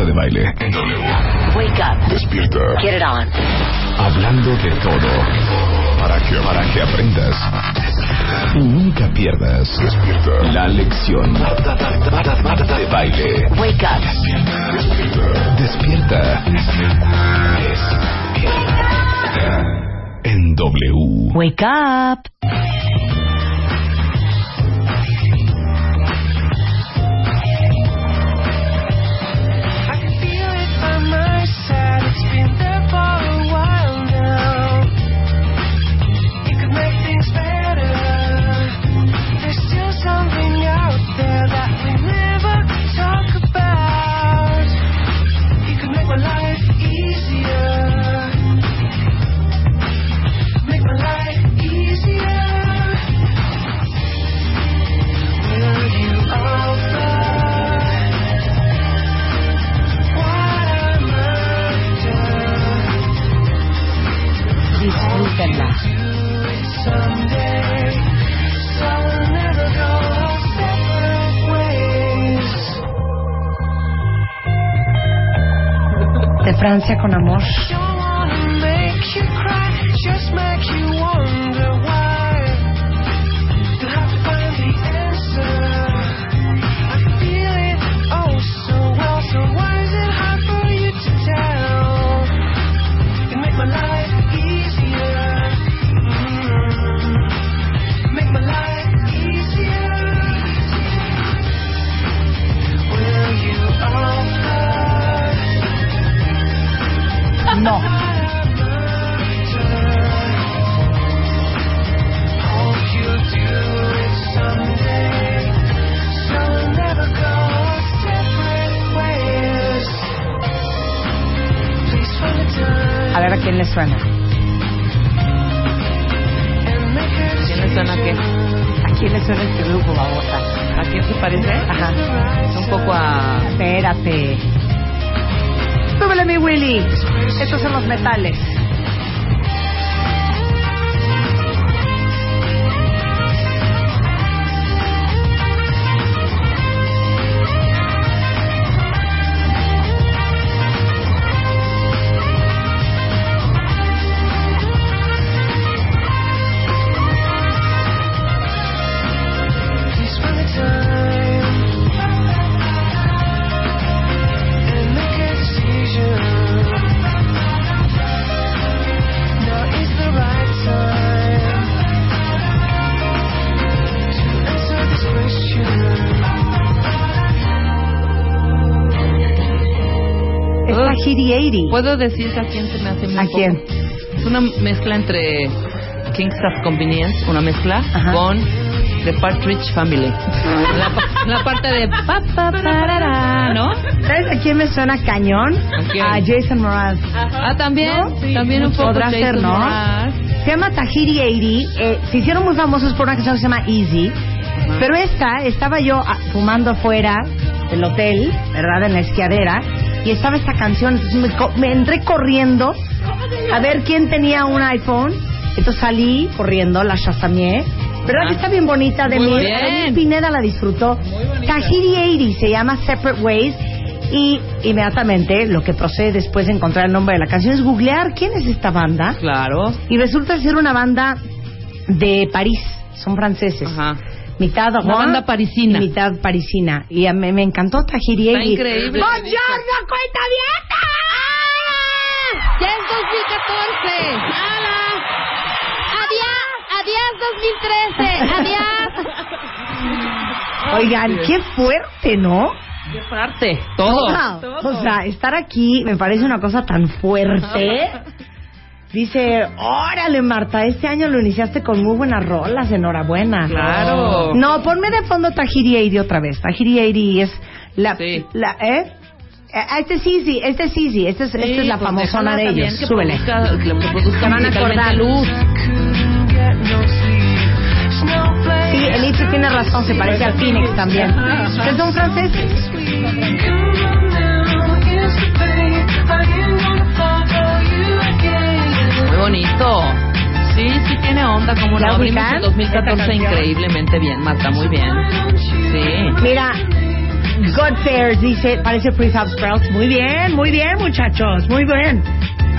Marta de Baile. En W. Wake up. Despierta. Get it on. Hablando de todo. Para que, para que aprendas. Y nunca pierdas. Despierta. La lección. Marta, Marta, Marta, Marta de Baile. Wake up. Despierta. Despierta. Despierta. En W. Wake up. There that De Francia con amor. Tahiri 80. ¿Puedo decir a quién se me hace muy ¿A poco? quién? Es una mezcla entre King's of Convenience, una mezcla, Ajá. con The Partridge Family. La, la parte de pa, pa, parará, ¿no? ¿Sabes a quién me suena cañón? ¿A quién? Jason Mraz. Ah, también, ¿No? también un poco Podrá ser, ¿no? Mraz. Se llama Tahiri 80. Eh, se hicieron muy famosos por una canción que se llama Easy. Pero esta, estaba yo ah, fumando afuera del hotel, ¿verdad? En la esquiadera. Y estaba esta canción. Entonces me, me entré corriendo a ver quién tenía un iPhone. Entonces salí corriendo, la chasameé. ¿Verdad que está bien bonita? De Muy mí. bien. Además, Pineda la disfrutó. Tahiri 80 se llama Separate Ways. Y inmediatamente lo que procede después de encontrar el nombre de la canción es googlear quién es esta banda. Claro. Y resulta ser una banda de París, son franceses. Ajá. Mitad rock banda parisina. y mitad parisina. Y a mí me encantó Tahiri. Está increíble. ¡Buongiorno, cuenta ¡Ya es 2014! ¡Hala! ¡Adiós! ¡Adiós 2013! ¡Adiós! Oigan, qué fuerte, ¿no? ¿Qué parte? Todo. O sea, estar aquí me parece una cosa tan fuerte. Dice, órale Marta, este año lo iniciaste con muy buenas rolas, enhorabuena. Claro. No, ponme de fondo Tahiri 80 otra vez. Tahiri 80 es la... Sí. la ¿Eh? Este es easy, este es easy, esta es, esta es la pues famosona de ellos. que Súbele. produzca- que van a acordar. luz. Sí, Elite tiene razón, se parece al Phoenix también. Que son franceses. Muy bonito. Sí, sí tiene onda, como ¿La lo abrimos en 2014 Esta canción. increíblemente bien, Marta, muy bien. Sí. Mira, Godfares dice, parece Prefab Sprouts. Muy bien, muy bien, muchachos, muy bien.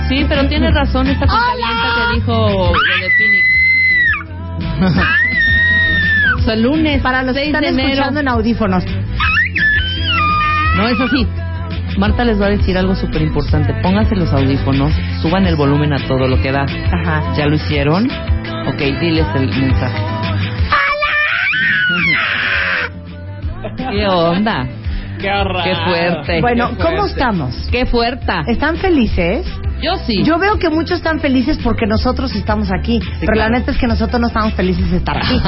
Sí, pero tiene razón esta compañera que dijo lo de Phoenix. o sea, lunes, Para los que 6 están de enero. escuchando en audífonos. No es así. Marta les va a decir algo súper importante. Pónganse los audífonos, suban el volumen a todo lo que da. Ajá. ¿Ya lo hicieron? Ok, diles el mensaje. ¿Qué onda? ¡Qué fuerte! Bueno, Qué ¿cómo fuerte. estamos? ¡Qué fuerte! ¿Están felices? Yo sí. Yo veo que muchos están felices porque nosotros estamos aquí. pero la neta es que nosotros no estamos felices de estar aquí.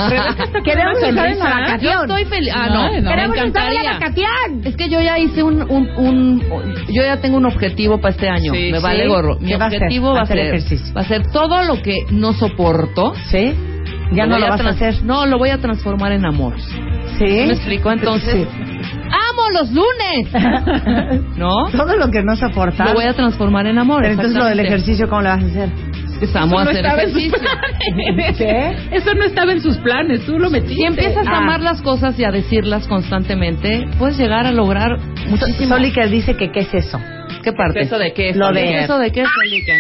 Queremos estar en la. Yo estoy feliz. Ah, no, No, no. me Queremos estar en la. Es que yo ya hice un, un, un- yo ya tengo un objetivo para este año. Sí, Me sí. vale gorro. Mi ¿Qué va a objetivo va a ser, ejercicio. va a ser todo lo que no soporto. ¿Sí? Ya no lo vas a trans- hacer. No, lo voy a transformar en amor. ¿Sí? ¿Me explico? Entonces, amo los lunes. ¿No? Todo lo que no soporta. Lo voy a transformar en amor. Pero entonces lo del ejercicio, ¿cómo lo vas a hacer? Es amo Eso no hacer estaba en sus ejercicio. planes. ¿Qué? Eso no estaba en sus planes, tú lo metiste. Si empiezas a Ah. amar las cosas y a decirlas constantemente, puedes llegar a lograr muchísimo. Soli que dice que qué es eso. ¿Qué parte? ¿Eso de qué? Lo de- ¿Eso de qué, Solica?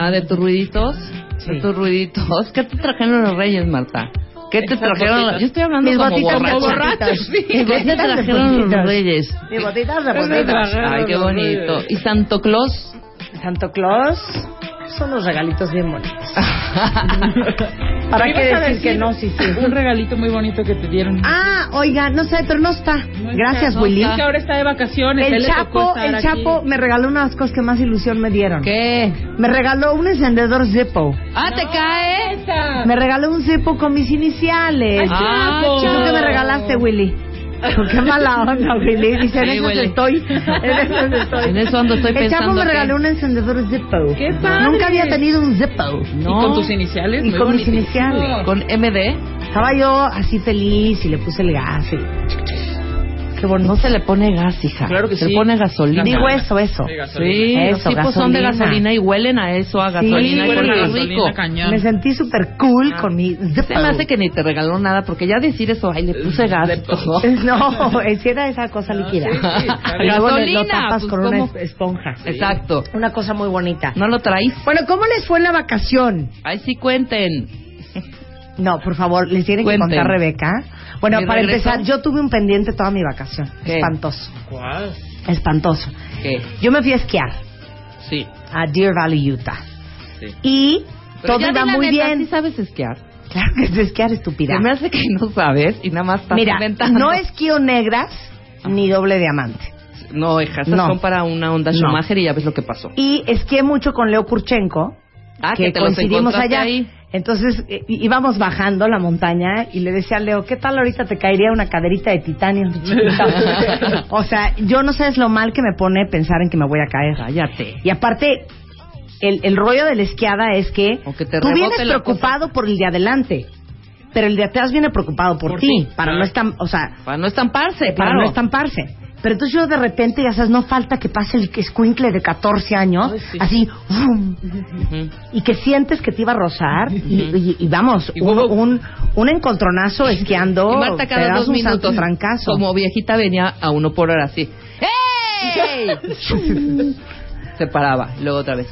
Ah, de tus ruiditos. Sí. De tus ruiditos. ¿Qué te trajeron los reyes, Marta? ¿Qué te Esas trajeron? botitas. Yo estoy hablando Mis como botitas borracha. de borracho, botitas. sí. Mis ¿Qué te trajeron los reyes? Mis botitas de botitas. Ay, qué bonito. ¿Y Santo Claus? Santo Claus son los regalitos bien bonitos. ¿Para ¿Qué a decir que no? Sí, sí. Un regalito muy bonito que te dieron. Ah, oiga, no sé, pero no está. No está, Gracias, no Willy. está. Es que ahora está de vacaciones. El Chapo, el aquí. Chapo me regaló una de las cosas que más ilusión me dieron. ¿Qué? Me regaló un encendedor Zippo. Ah, ¿te cae? Esa. Me regaló un Zippo con mis iniciales. Ay, Ah, Chapo. ¿Y tú qué me regalaste, Willy? Qué mala onda, Willy. Dice, en eso estoy. En eso estoy. En eso ando, estoy El Chapo pensando me regaló un encendedor Zippo. ¡Qué padre! Nunca había tenido un Zippo. ¿Y No. con tus iniciales? Y con mis iniciales. Con MD. Estaba yo así feliz y le puse el gas. Y... Qué bonito. No se le pone gas, hija. Claro que se sí. le pone gasolina. Digo eso, eso. Sí, gasolina. Sí, los tipos son de gasolina. y huelen a eso, a gasolina. Sí, y Huelen a qué gasolina rico. cañón. Me sentí súper cool con mi. Se me hace que ni te regaló nada, porque ya decir eso, ay, le puse gas. No, es que era esa cosa líquida. sí, sí, Y luego le- Gasolina, lo tapas pues, con una ¿cómo? es- esponja. Exacto. Una cosa muy bonita. ¿No lo traes? Bueno, ¿cómo les fue en la vacación? Ay, sí cuenten. No, por favor, les tiene que contar Rebeca. Bueno, ¿Mi para regreso? empezar, yo tuve un pendiente toda mi vacación. ¿Qué? Espantoso. ¿Cuál? Espantoso. ¿Qué? Yo me fui a esquiar Sí. a Deer Valley, Utah. Sí. Y Pero todo iba muy neta, bien. ¿Sí sabes esquiar? Claro que es esquiar, estúpida. Se me hace que no sabes y nada más estás Mira, inventando. no esquío negras ni doble diamante. No, hija, esas No. son para una onda No. Schumacher y ya ves lo que pasó. Y esquié mucho con Leo Kurchenko, Ah, que, que te coincidimos allá. ahí. Entonces eh, íbamos bajando la montaña y le decía a Leo, ¿qué tal ahorita te caería una caderita de titanio? chiquita?" o sea, yo no sabes lo mal que me pone pensar en que me voy a caer. Cállate. Y aparte, el, el rollo de la esquiada es que, que te tú vienes preocupado por el de adelante, pero el de atrás viene preocupado por, Por ti, para claro. no estar, o sea, Para no estamparse, para claro. no estamparse. Pero entonces yo de repente, ya sabes, no falta que pase el escuincle de 14 años, Ay, sí. así, y que sientes que te iba a rozar, y, y- y vamos, Y un, un, un encontronazo esquiando, Y Marta te das dos un minutos, santo trancazo. como viejita, venía a uno por hora así. ¡Ey! Se paraba, luego otra vez.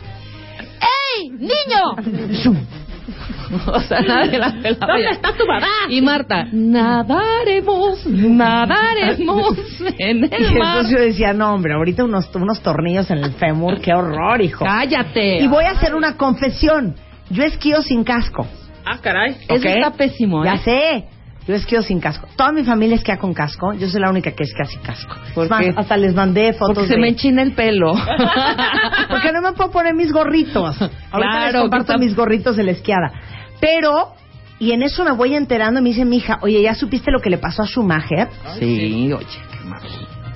¡Ey, niño! o sea, nadie la pelaba ¿Dónde está tu mamá? Y Marta, nadaremos, nadaremos en Y el mar. entonces yo decía, no hombre, ahorita unos, unos tornillos en el fémur, qué horror, hijo. Cállate. Y voy a hacer una confesión, yo esquío sin casco. Ah, caray. Eso ¿ok? está pésimo, ¿eh? Ya sé. Yo esquío sin casco. Toda mi familia esquía con casco. Yo soy la única que esquía sin casco. ¿Por Es más, qué? hasta les mandé fotos Porque se me enchina el pelo. Porque no me puedo poner mis gorritos. Ahorita les Claro, comparto que está- mis gorritos de la esquiada. Pero, y en eso me voy enterando, me dice mi hija, oye, ¿ya supiste lo que le pasó a Schumacher? Sí, oye, qué mal.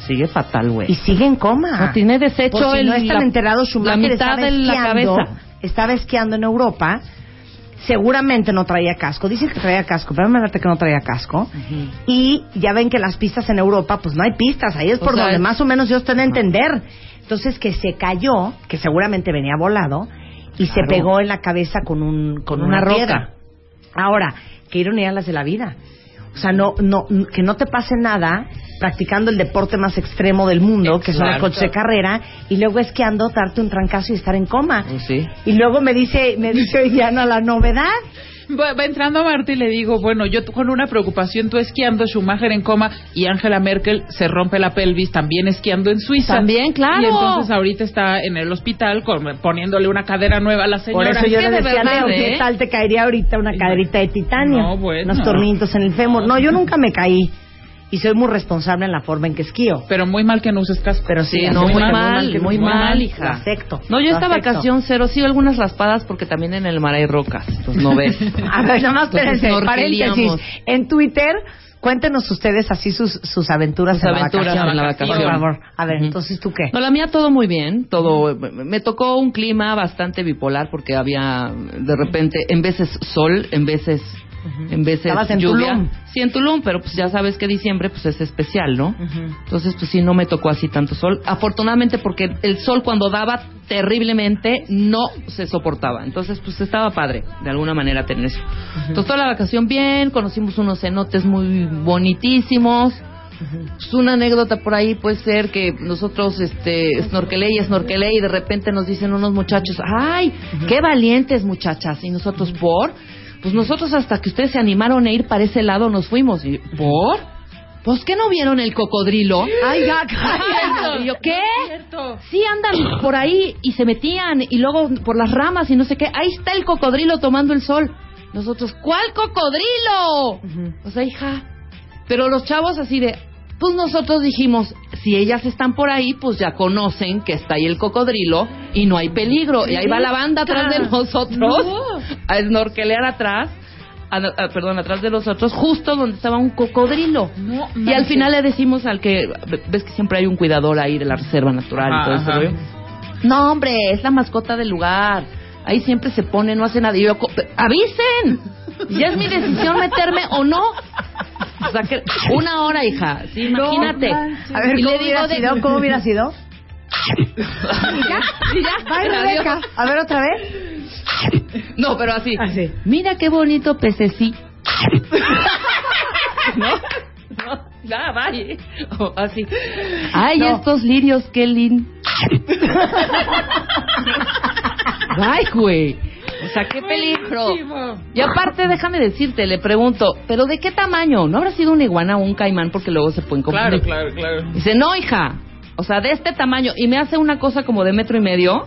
Sigue fatal, güey. Y sigue en coma. No tiene desecho Por si el- no están la- enterados, la Schumacher mitad estaba de la esquiando, cabeza. estaba esquiando en Europa. Seguramente no traía casco. Dicen que traía casco, pero me que no traía casco. Y ya ven que las pistas en Europa, pues no hay pistas. Ahí es O por sea, donde más o menos yo estoy de entender. Entonces que se cayó, que seguramente venía volado, y se pegó en la cabeza con, un, con Con una, una roca. piedra. Ahora, qué ironía las de la vida. O sea, no, no, que no te pase nada practicando el deporte más extremo del mundo, que son los Exacto. coches de carrera, y luego esquiando, darte un trancazo y estar en coma. Sí. Y luego me dice, me dice Diana la novedad. Va, va entrando Marta y le digo, bueno, yo con una preocupación, tú esquiando, Schumacher en coma y Angela Merkel se rompe la pelvis también esquiando en Suiza. También, claro. Y entonces ahorita está en el hospital con- poniéndole una cadera nueva a la Por señora. eso yo le de decía, verdad, Leo, ¿eh? ¿qué tal te caería ahorita una caderita de titanio? No, bueno. Unos tornitos en el fémur. No, yo nunca me caí. Y soy muy responsable en la forma en que esquío. Pero muy mal que no uses casco. Pero sí, Sí, así no, muy mal, mal, que muy mal, hija. Acepto. No, yo lo esta acepto. vacación cero, sí, algunas raspadas porque también en el mar hay rocas, pues no ves. A ver, nada más paréntesis. En Twitter, cuéntenos ustedes así sus, sus aventuras, Sus en, aventuras la en la vacación. Por favor. A ver, entonces, ¿tú qué? No, la mía todo muy bien, todo. Me tocó un clima bastante bipolar porque había de repente, en veces sol, en veces, en veces Estabas en lluvia. Tulum. Sí, en Tulum, pero pues ya sabes que diciembre pues es especial, ¿no? Entonces pues sí, no me tocó así tanto sol. Afortunadamente porque el sol cuando daba terriblemente no se soportaba. Entonces pues estaba padre, de alguna manera tener eso. Entonces toda la vacación bien, conocimos unos cenotes muy bonitísimos. Pues una anécdota por ahí puede ser que nosotros este snorkelé y snorkelé y de repente nos dicen unos muchachos, "Ay, qué valientes muchachas." Y nosotros, "¿Por?" Pues nosotros hasta que ustedes se animaron a ir para ese lado nos fuimos. Y, "¿Por?" Pues que no vieron el cocodrilo. Ay. Y yo, ¿qué? Sí, andan por ahí y se metían y luego por las ramas y no sé qué. Ahí está el cocodrilo tomando el sol. Nosotros, ¿cuál cocodrilo? O sea, hija. Pero los chavos así de, pues nosotros dijimos, si ellas están por ahí, pues ya conocen que está ahí el cocodrilo y no hay peligro. Y ahí va la banda atrás de nosotros a snorkelear atrás. a- a- perdón, atrás de nosotros, justo donde estaba un cocodrilo. No, y al final le decimos al que, ves que siempre hay un cuidador ahí de la reserva natural y todo eso. ajá. No, hombre, es la mascota del lugar. Ahí siempre se pone, no hace nada. Y yo, ¡avisen! Ya es mi decisión meterme o no. O sea, que una hora, hija. Sí, imagínate. A ver, Y ¿cómo hubiera de- sido? ¿Cómo hubiera sido? Y ya, y ya. Ay. Rebeca. A ver, otra vez. No, pero así. Así. Mira qué bonito pececí. ¿No? No, ya, vaya. O así. Ay, No. estos lirios, qué lindo. Ay, güey. O sea, qué peligro. Buenísimo. Y aparte, déjame decirte, le pregunto, ¿pero de qué tamaño? ¿No habrá sido una iguana o un caimán? Porque luego se pueden Claro, confundir. claro, claro. Dice, no, hija. O sea, de este tamaño. Y me hace una cosa como de metro y medio.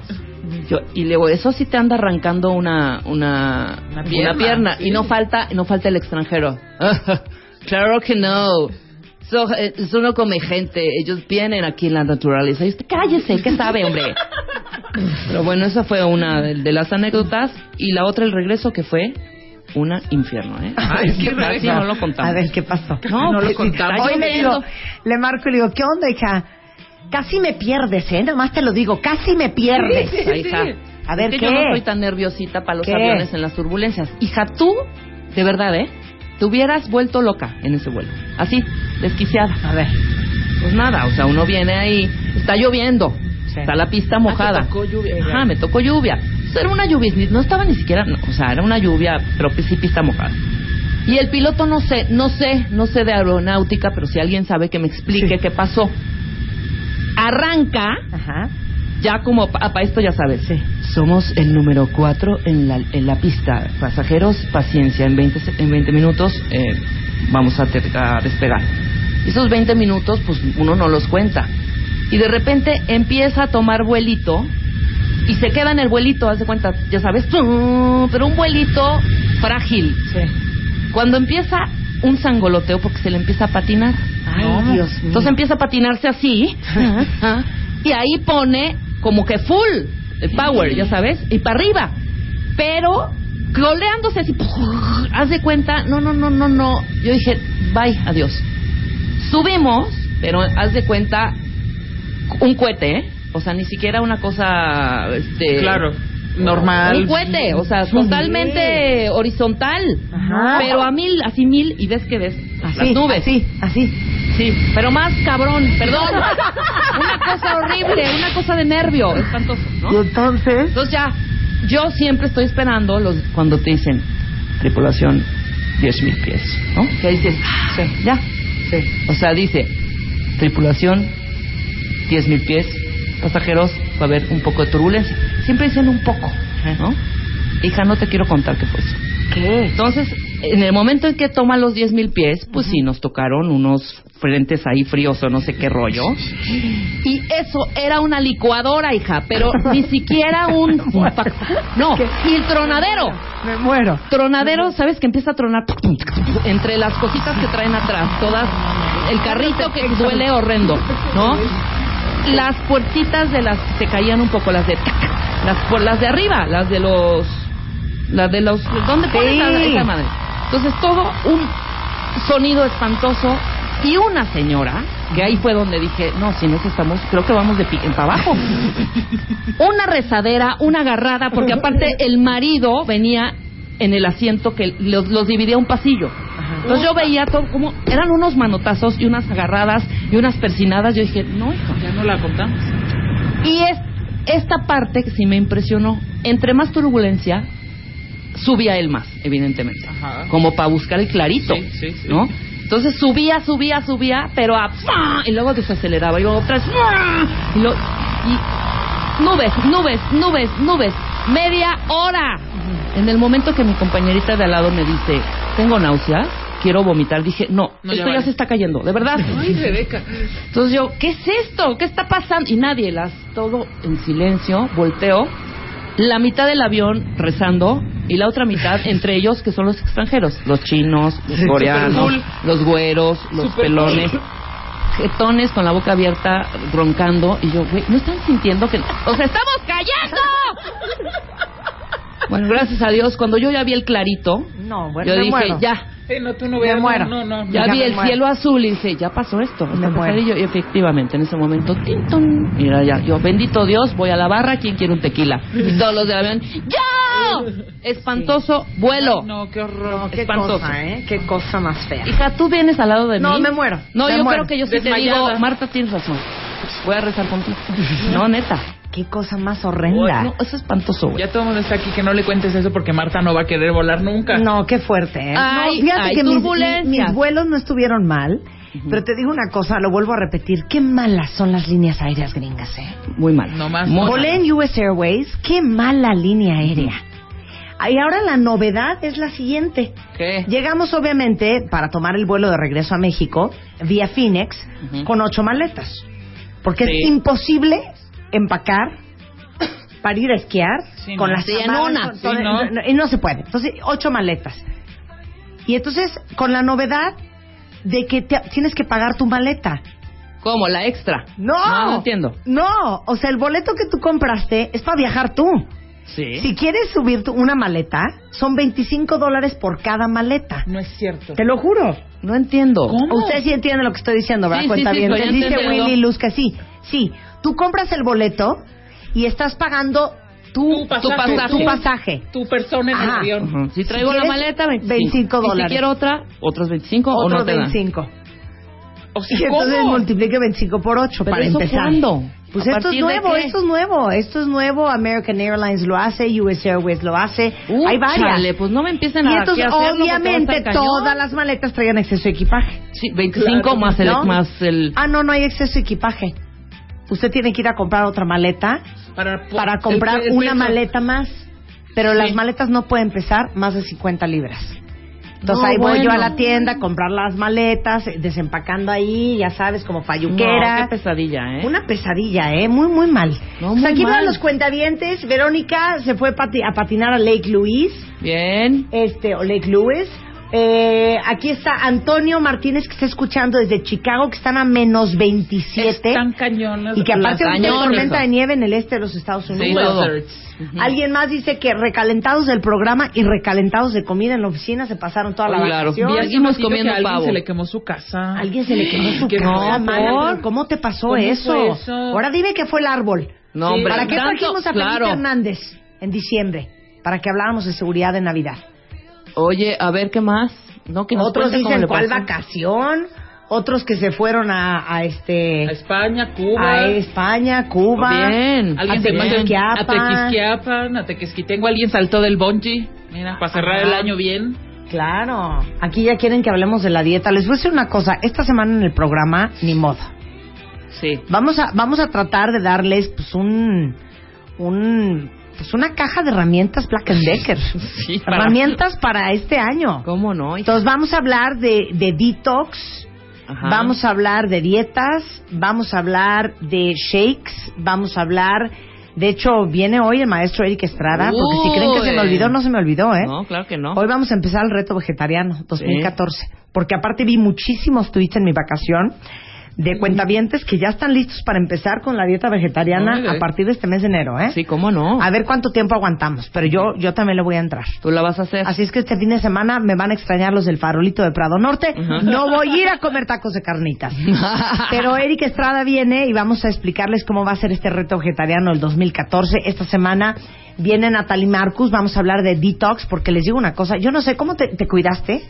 Yo, y luego, eso sí te anda arrancando una, una, Una pierna, sí. Y no falta, no falta el extranjero. claro que no. So, eh, eso no come gente. Ellos vienen aquí en la naturaleza. Y usted, cállese, ¿qué sabe, hombre? Pero bueno, esa fue una de, las anécdotas. Y la otra, el regreso, que fue una infierno, ¿eh? Ay, qué Rebeca. no lo contamos. A ver, ¿qué pasó? No, No lo pues, contamos. Hoy le digo, le marco y le digo, ¿qué onda, hija? Casi me pierdes, ¿eh? Nomás te lo digo, casi me pierdes. Sí, sí, hija. A ver, es que ¿qué? yo no soy tan nerviosita para los ¿Qué? aviones en las turbulencias. Hija, tú, de verdad, ¿eh? Te hubieras vuelto loca en ese vuelo. Así, desquiciada. A ver. Pues nada, o sea, uno viene ahí, está lloviendo, Sí. está la pista Ah, mojada. te tocó lluvia, Ajá, me tocó lluvia. O sea, era una lluvia, no estaba ni siquiera, no, o sea, era una lluvia, pero sí pista mojada. Y el piloto no sé, no sé, no sé de aeronáutica, pero si alguien sabe que me explique Sí. qué pasó. Arranca Ajá. ya como para esto ya sabes. Sí. Somos el número 4 en la, en la pista. Pasajeros, paciencia. En 20, se- en 20 minutos eh, vamos a, ter- a despegar. Esos 20 minutos, pues uno no los cuenta. Y de repente empieza a tomar vuelito y se queda en el vuelito, haz de cuenta, ya sabes, pero un vuelito frágil. Sí. Cuando empieza un sangoloteo porque se le empieza a patinar. Ay, No. Dios mío. Entonces empieza a patinarse así. y ahí pone como que full el power, ya sabes, y para arriba. Pero coleándose así. Haz de cuenta, no, no, no, no, no. Yo dije, bye, adiós. Subimos, pero haz de cuenta un cohete, ¿eh? O sea, ni siquiera una cosa, este... Claro, normal. Un cohete, o sea, totalmente horizontal. Ajá. Pero a mil, así mil, y ves que ves Así, las nubes. Así, así. Sí, pero más cabrón, perdón. una cosa horrible, una cosa de nervio, espantoso, Y ¿no? entonces. Entonces ya, yo siempre estoy esperando los cuando te dicen, tripulación, 10 mil pies, ¿no? Que dices, ah, ya. O sea, dice, tripulación, 10 mil pies, pasajeros, va a haber un poco de turbulencia. Siempre dicen un poco, ¿no? Hija, no te quiero contar qué fue eso. ¿Qué? Entonces, en el momento en que toma los 10 mil pies, pues sí, nos tocaron unos frentes ahí fríos o no sé qué rollo. Y eso era una licuadora, hija, pero ni siquiera un... no, y el tronadero. Me muero. Tronadero, ¿sabes? Que empieza a tronar entre las cositas que traen atrás, todas, el carrito que duele horrendo, ¿no? Las puertitas de las se caían un poco, las de las por las de arriba, las de los las de los ¿dónde pones Sí. la- esa madre? Entonces todo un sonido espantoso y una señora que ahí fue donde dije, no, si no estamos, creo que vamos de pique para abajo. una rezadera, una agarrada, porque aparte el marido venía en el asiento que los, los dividía un pasillo. Entonces yo veía todo como eran unos manotazos y unas agarradas y unas persinadas. Yo dije, no, hija. Ya no la contamos. Y es esta parte que sí me impresionó. Entre más turbulencia, subía él más, evidentemente. Ajá. Como para buscar el clarito, Sí, sí, sí. ¿no? Entonces subía, subía, subía, pero a y luego desaceleraba y luego otra vez y, lo- y nubes, nubes, nubes, nubes, media hora. En el momento que mi compañerita de al lado me dice, tengo náuseas, quiero vomitar, dije, no, No, ya esto ya vale. se está cayendo, de verdad. Ay, Rebeca. Entonces yo, ¿qué es esto? ¿Qué está pasando? Y nadie, las todo en silencio, volteo, la mitad del avión rezando y la otra mitad entre ellos que son los extranjeros, los chinos, los coreanos, los güeros, los Super pelones. cool. Jetones con la boca abierta, roncando, y yo, güey, ¿no están sintiendo que.? ¡O sea, estamos cayendo! Bueno, gracias a Dios, cuando yo ya vi el clarito, No, bueno, yo dije, muero. ya, Sí, no, tú no Me muero. No, no, no. ya Ya vi el muero. cielo azul y dije, ya pasó esto. Me muero. Y efectivamente, en ese momento, tin, ton, mira, ya, yo, bendito Dios, voy a la barra, ¿quién quiere un tequila? Y todos los del avión, ¡yo! Espantoso vuelo. No, qué horror. No, qué espantoso. cosa, ¿eh? Qué cosa más fea. Hija, tú vienes al lado de No, mí. me muero, No, me yo muero. creo que yo sí te digo, Marta, tienes razón. Voy a rezar contigo. No, neta. Qué cosa más horrenda. No, es espantoso, güey. Ya todo el mundo está aquí que no le cuentes eso porque Marta no va a querer volar nunca. No, qué fuerte, ¿eh? Ay, no, fíjate que mis, turbulencias. mis- mis vuelos no estuvieron mal, pero te digo una cosa, lo vuelvo a repetir, qué malas son las líneas aéreas gringas, ¿eh? Muy mal. No más. Muy Volé en US Airways, qué mala línea aérea. Y ahora la novedad es la siguiente. ¿Qué? Llegamos obviamente para tomar el vuelo de regreso a México vía Phoenix con ocho maletas. Porque Sí. es imposible empacar para ir a esquiar Sí, con no. las Sí, en chamarras, una. con Sí, no. y no se puede. Entonces, ocho maletas. Y entonces, con la novedad de que te- tienes que pagar tu maleta. ¿Cómo? La extra. No, No, no entiendo. No, o sea, el boleto que tú compraste es para viajar tú. Sí. Si quieres subir tu- una maleta, son 25 dólares por cada maleta. No es cierto. Te lo juro. No entiendo. ¿Cómo? Ustedes sí entienden lo que estoy diciendo, ¿verdad? Sí, Cuenta sí, sí, bien. estoy dice entendiendo. Willy Luz que sí. Sí, tú compras el boleto y estás pagando tu, Tu pasaje. tu- tu pasaje. Tu persona en el Ajá. avión. Ujú. Si traigo Si la maleta, 25, 25 Y si dólares. quiero otra, otros 25 o Otros no te dan? 25. O sea, Y entonces ¿cómo? multiplique 25 por 8 ¿Pero para eso empezar. cuándo? Pues ¿A esto es nuevo, esto es nuevo, esto es nuevo. American Airlines lo hace, US Airways lo hace. Uh, Hay varias. chale, pues no me empiecen y a entonces, a obviamente, todas las maletas traían exceso de equipaje. Sí, 25 Claro. más el... ¿No? Más el Ah, no, no hay exceso de equipaje. Usted tiene que ir a comprar otra maleta Para, para comprar el- el una peso. maleta más. Pero Sí. las maletas no pueden pesar más de 50 libras. Entonces No, ahí voy yo a la tienda a comprar las maletas, eh, desempacando ahí, ya sabes, como payuquera. No, qué pesadilla, ¿eh? Una pesadilla, ¿eh? Muy, muy mal. No, Pues muy aquí van los cuentavientes. Verónica se fue pati- a patinar a Lake Louise, Bien. este, o Lake Louise. Eh, aquí está Antonio Martínez que está escuchando desde Chicago, que están a menos 27. Están cañonas. Y que aparte hay cañones. tormenta de nieve en el este de los Estados Sí, Unidos. Alguien más dice que recalentados del programa y recalentados de comida en la oficina se pasaron toda la Claro. vacación. Comiendo que a alguien pavo. se le quemó su casa. Alguien se le quemó su ¿Qué casa, pero ¿Cómo te pasó ¿Cómo eso? Ahora dime que fue el árbol. No, Sí. ¿Para qué tanto- trajimos a Felipe claro. Hernández en diciembre? Para que habláramos de seguridad de Navidad. Oye, a ver, ¿qué más? No, que nos Otros dicen cuál vacación, otros que se fueron a, a A este España, Cuba. a España, Cuba. Bien. Alguien a Tequisquiapan. a Tequisquiapan, a Tequisquitengo. Alguien saltó del bungee. Mira, para cerrar Ajá. el año bien. Claro. Aquí ya quieren que hablemos de la dieta. Les voy a decir una cosa. Esta semana en el programa, ni modo. Sí. Vamos a, vamos a tratar de darles pues un, un pues una caja de herramientas Black Decker. Sí, para- Herramientas para este año. ¿Cómo no? Entonces vamos a hablar de, de detox, Ajá. vamos a hablar de dietas, vamos a hablar de shakes, vamos a hablar... De hecho, viene hoy el maestro Eric Estrada, porque si creen que se me olvidó, no se me olvidó, ¿eh? No, claro que no. Hoy vamos a empezar el reto vegetariano 2014, porque aparte vi muchísimos tweets en mi vacación de cuentavientes que ya están listos para empezar con la dieta vegetariana a partir de este mes de enero, ¿eh? Sí, ¿cómo no? A ver cuánto tiempo aguantamos, pero yo yo también le voy a entrar. Tú la vas a hacer. Así es que este fin de semana me van a extrañar los del farolito de Prado Norte. No voy a ir a comer tacos de carnitas. Pero Eric Estrada viene y vamos a explicarles cómo va a ser este reto vegetariano el 2014. Esta semana viene Natalie Marcus. Vamos a hablar de detox porque les digo una cosa. Yo no sé, ¿cómo te, te cuidaste?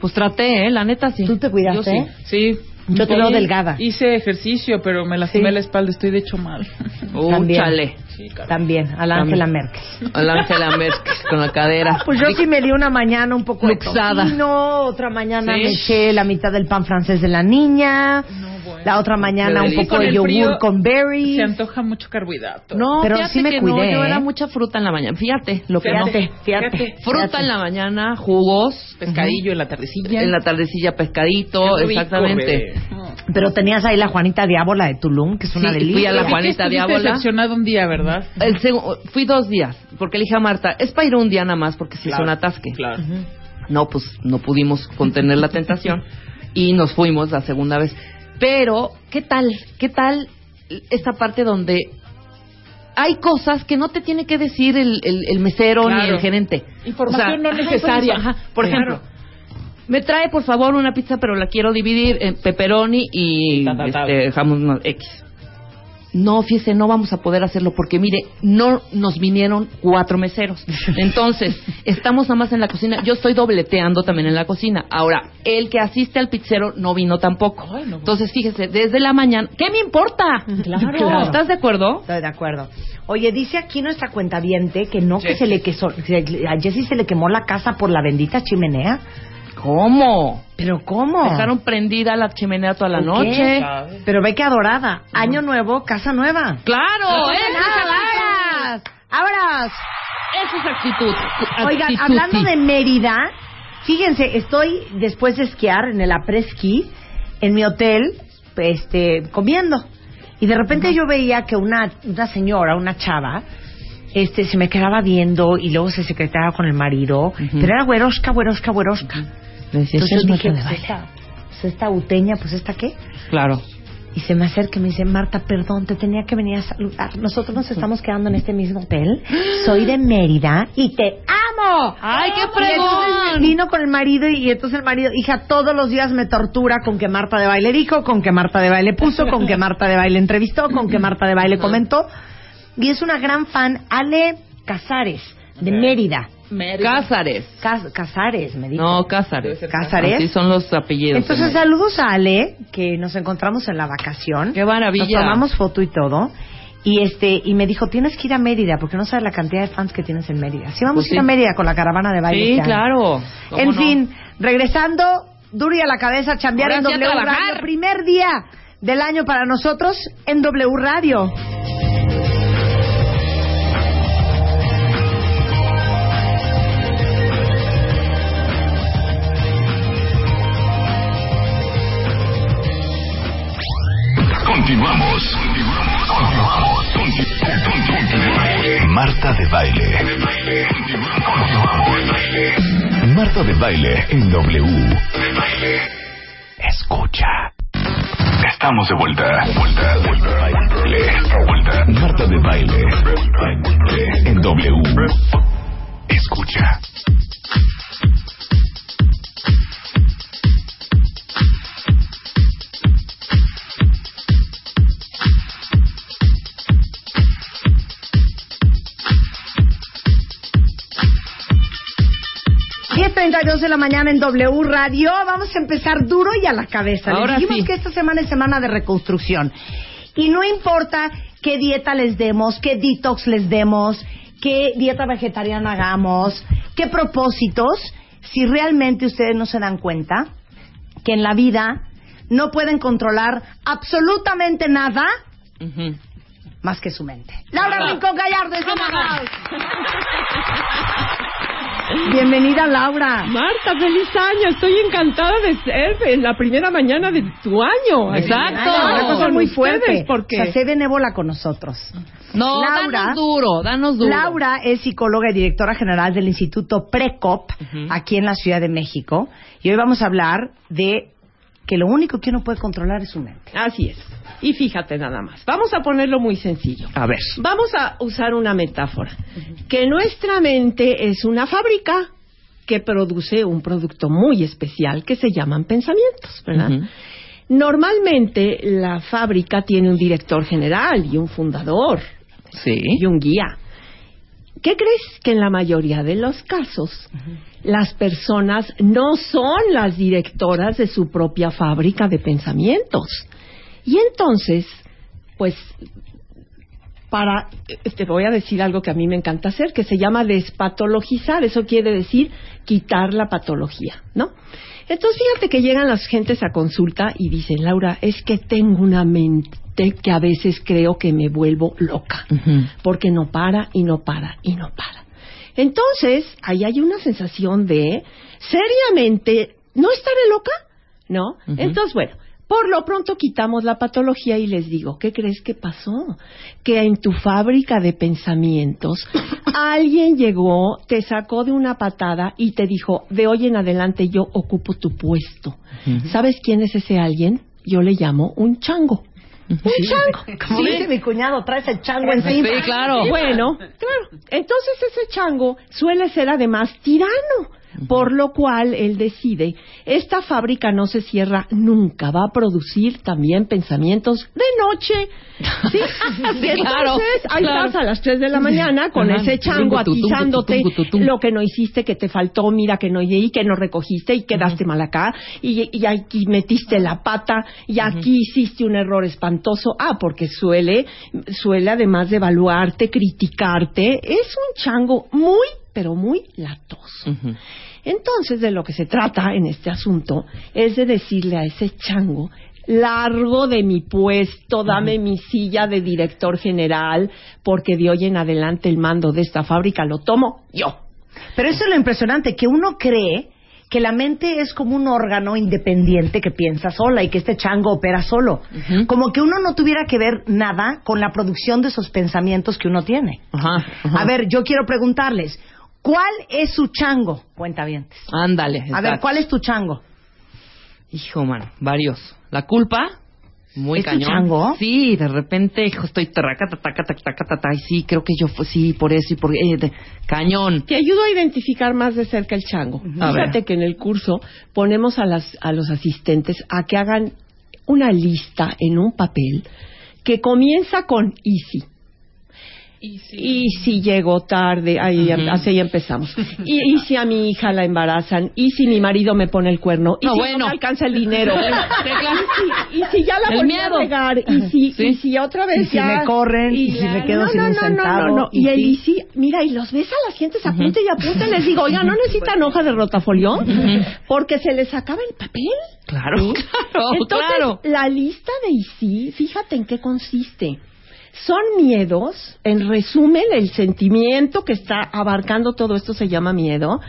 Pues traté, ¿eh? La neta sí. ¿Tú te cuidaste? Yo sí. Sí. Yo te veo delgada. Hice ejercicio, pero me lastimé Sí. la espalda. Estoy de hecho mal. Uh, También. chale. Sí. También, a la. Angela Merkel. A la Ángela Merkel con la cadera. Pues yo sí me di una mañana un poco de Luxada. tocino, otra mañana Sí. me eché la mitad del pan francés de la niña, No, bueno. la otra mañana un poco de yogur frío con berries. Se antoja mucho carbohidrato. No, Pero fíjate sí me que cuidé, no, yo ¿eh? era mucha fruta en la mañana. Fíjate, lo que no. Fíjate, fíjate. Fíjate. Fruta fíjate. en la mañana, jugos, Pescadillo en la tardecilla. en la tardecilla pescadito, rico, exactamente. Pero tenías ahí la Juanita Diábola de Tulum, que es una Sí, delicia. fui a la Juanita Diábola. un día, ¿verdad? El segu- fui dos días, porque le dije a Marta, es para ir un día nada más, porque si Claro, es un atasque. Claro. No, pues no pudimos contener la tentación y nos fuimos la segunda vez. Pero, ¿qué tal? ¿Qué tal esta parte donde hay cosas que no te tiene que decir el, el- el mesero ni el gerente? Información no ajá, necesaria. ajá. Por Claro. ejemplo, me trae por favor una pizza, pero la quiero dividir en pepperoni y Ta, ta, ta. este, jamón no, X. No, fíjese, no vamos a poder hacerlo porque mire, no nos vinieron cuatro meseros. Entonces, estamos nada más en la cocina. Yo estoy dobleteando también en la cocina. Ahora, el que asiste al pizzero no vino tampoco. Ay, no. Entonces, fíjese, desde la mañana, ¿qué me importa? Claro. ¿Estás de acuerdo? Estoy de acuerdo. Oye, dice aquí nuestra cuenta que no que se le quesó, que a Jessie se le quemó la casa por la bendita chimenea. ¿Cómo? ¿Pero cómo? Dejaron prendida la chimenea toda la ¿Por qué? noche. ¿Sabe? Pero ve que adorada. Año nuevo, casa nueva. ¡Claro! No pasa ¡Esa es actitud! Oigan, hablando de Mérida, fíjense, estoy después de esquiar en el apreski en mi hotel, este, comiendo. Y de repente yo veía que una, una señora, una chava, este, se me quedaba viendo y luego se secretaba con el marido, pero era güerosca, güerosca, güerosca. Decía, Entonces "Esa es dije, de pues baile". esta, pues esta uteña, pues esta qué? Claro. Y se me acerca y me dice, Marta, perdón, te tenía que venir a saludar. Nosotros nos estamos quedando en este mismo hotel. Soy de Mérida y te amo. ¡Ay, qué fregón! vino con el marido y, y entonces el marido, hija, todos los días me tortura con que Marta de baile dijo, con que Marta de baile puso, con que Marta de baile entrevistó, con que Marta de baile comentó. Y es una gran fan, Ale Casares, de Mérida. Cázares. Cas- Casares, me dijo. No, Cázares. Cázares. Así son los apellidos. Entonces, saludos a Ale, que nos encontramos en la vacación. Qué maravilla. Nos tomamos foto y todo. Y este y me dijo, tienes que ir a Mérida, porque no sabes la cantidad de fans que tienes en Mérida. Sí, vamos Pues a ir a sí. Mérida con la caravana de baile. Sí, este claro. ¿Cómo En no? fin, regresando, duro y a la cabeza, chambear Ahora en sí W. Radio. Primer día del año para nosotros en W Radio. Continuamos. Continuamos. Conti- Continuamos. Marta de baile. Marta de baile en W. Escucha. Estamos de vuelta. Vuelta, vuelta. Vuelta. Marta de baile. En W. Escucha. Dos de la mañana en W Radio. Vamos a empezar duro y a la cabeza. Les dijimos sí. que esta semana es semana de reconstrucción. Y no importa qué dieta les demos, qué detox les demos, qué dieta vegetariana hagamos, qué propósitos. si realmente ustedes no se dan cuenta que en la vida no pueden controlar absolutamente nada más que su mente. Laura Rincón Gallardo es Bienvenida, Laura. Marta, feliz año. Estoy encantada de ser en la primera mañana de tu año. Exacto. Una cosa muy fuerte. Porque O sea, sé benévola con nosotros. No, Laura- danos duro, danos duro. Laura es psicóloga y directora general del Instituto Precop aquí en la Ciudad de México. Y hoy vamos a hablar de que lo único que uno puede controlar es su mente. Así es. Y fíjate nada más. Vamos a ponerlo muy sencillo. A ver. Vamos a usar una metáfora. Que nuestra mente es una fábrica que produce un producto muy especial que se llaman pensamientos, ¿verdad? Normalmente la fábrica tiene un director general y un fundador Sí. y un guía. ¿Qué crees que en la mayoría de los casos las personas no son las directoras de su propia fábrica de pensamientos? Y entonces, pues, para, te voy a decir algo que a mí me encanta hacer, que se llama despatologizar. Eso quiere decir quitar la patología, ¿no? Entonces, fíjate que llegan las gentes a consulta y dicen, Laura, es que tengo una mente que a veces creo que me vuelvo loca porque no para y no para y no para. Entonces, ahí hay una sensación de, seriamente, ¿no estaré loca? ¿No? Entonces, bueno, por lo pronto quitamos la patología y les digo, ¿qué crees que pasó? Que en tu fábrica de pensamientos alguien llegó, te sacó de una patada y te dijo, de hoy en adelante yo ocupo tu puesto. ¿Sabes quién es ese alguien? Yo le llamo un chango. Un chango. Como Sí. dice mi cuñado, traes el chango encima. Sí, claro. Bueno, claro. Entonces ese chango suele ser además tirano, por lo cual él decide, esta fábrica no se cierra nunca, va a producir también pensamientos de noche. ¿sí? Y entonces Claro, ahí claro. estás a las 3 de la mañana con ese chango atizándote lo que no hiciste, que te faltó, mira que no y que no recogiste y quedaste mal acá y, y aquí metiste la pata y aquí hiciste un error espantoso. Ah, porque suele, suele además de evaluarte, criticarte, es un chango muy, pero muy latoso. Entonces, de lo que se trata en este asunto es de decirle a ese chango, largo de mi puesto, dame mi silla de director general, porque de hoy en adelante el mando de esta fábrica lo tomo yo. Pero eso es lo impresionante, que uno cree que la mente es como un órgano independiente que piensa sola y que este chango opera solo. Como que uno no tuviera que ver nada con la producción de esos pensamientos que uno tiene. A ver, yo quiero preguntarles, ¿cuál es su chango? Cuenta bien. Ándale. A ver. ¿cuál es tu chango? Hijo, mano, varios. La culpa, muy ¿Es tu cañón. chango? Sí, de repente, hijo, estoy taca, taca, taca, taca, taca, y sí, creo que yo fue, sí, por eso y por... eh, de- cañón. Te ayudo a identificar más de cerca el chango. Fíjate ver. que en el curso ponemos a, las, a los asistentes a que hagan una lista en un papel que comienza con easy. Y si llego tarde, ahí así ya empezamos. Y, y si a mi hija la embarazan, y si mi marido me pone el cuerno, y No, si bueno. no me alcanza el dinero, y, si, y si ya la volví a regar, y si, Sí. y si otra vez Y si ya- me corren, y si me quedo no, sin no, un no, no, centavo, no, no. y Y el sí. y si, mira, y los ves a las gentes apunte y apunte, les digo, oiga, ¿no necesitan hoja de rotafolio? Porque se les acaba el papel. Claro, claro, Entonces, claro. la lista de ICI, fíjate en qué consiste. Son miedos, en resumen, el sentimiento que está abarcando todo esto se llama miedo,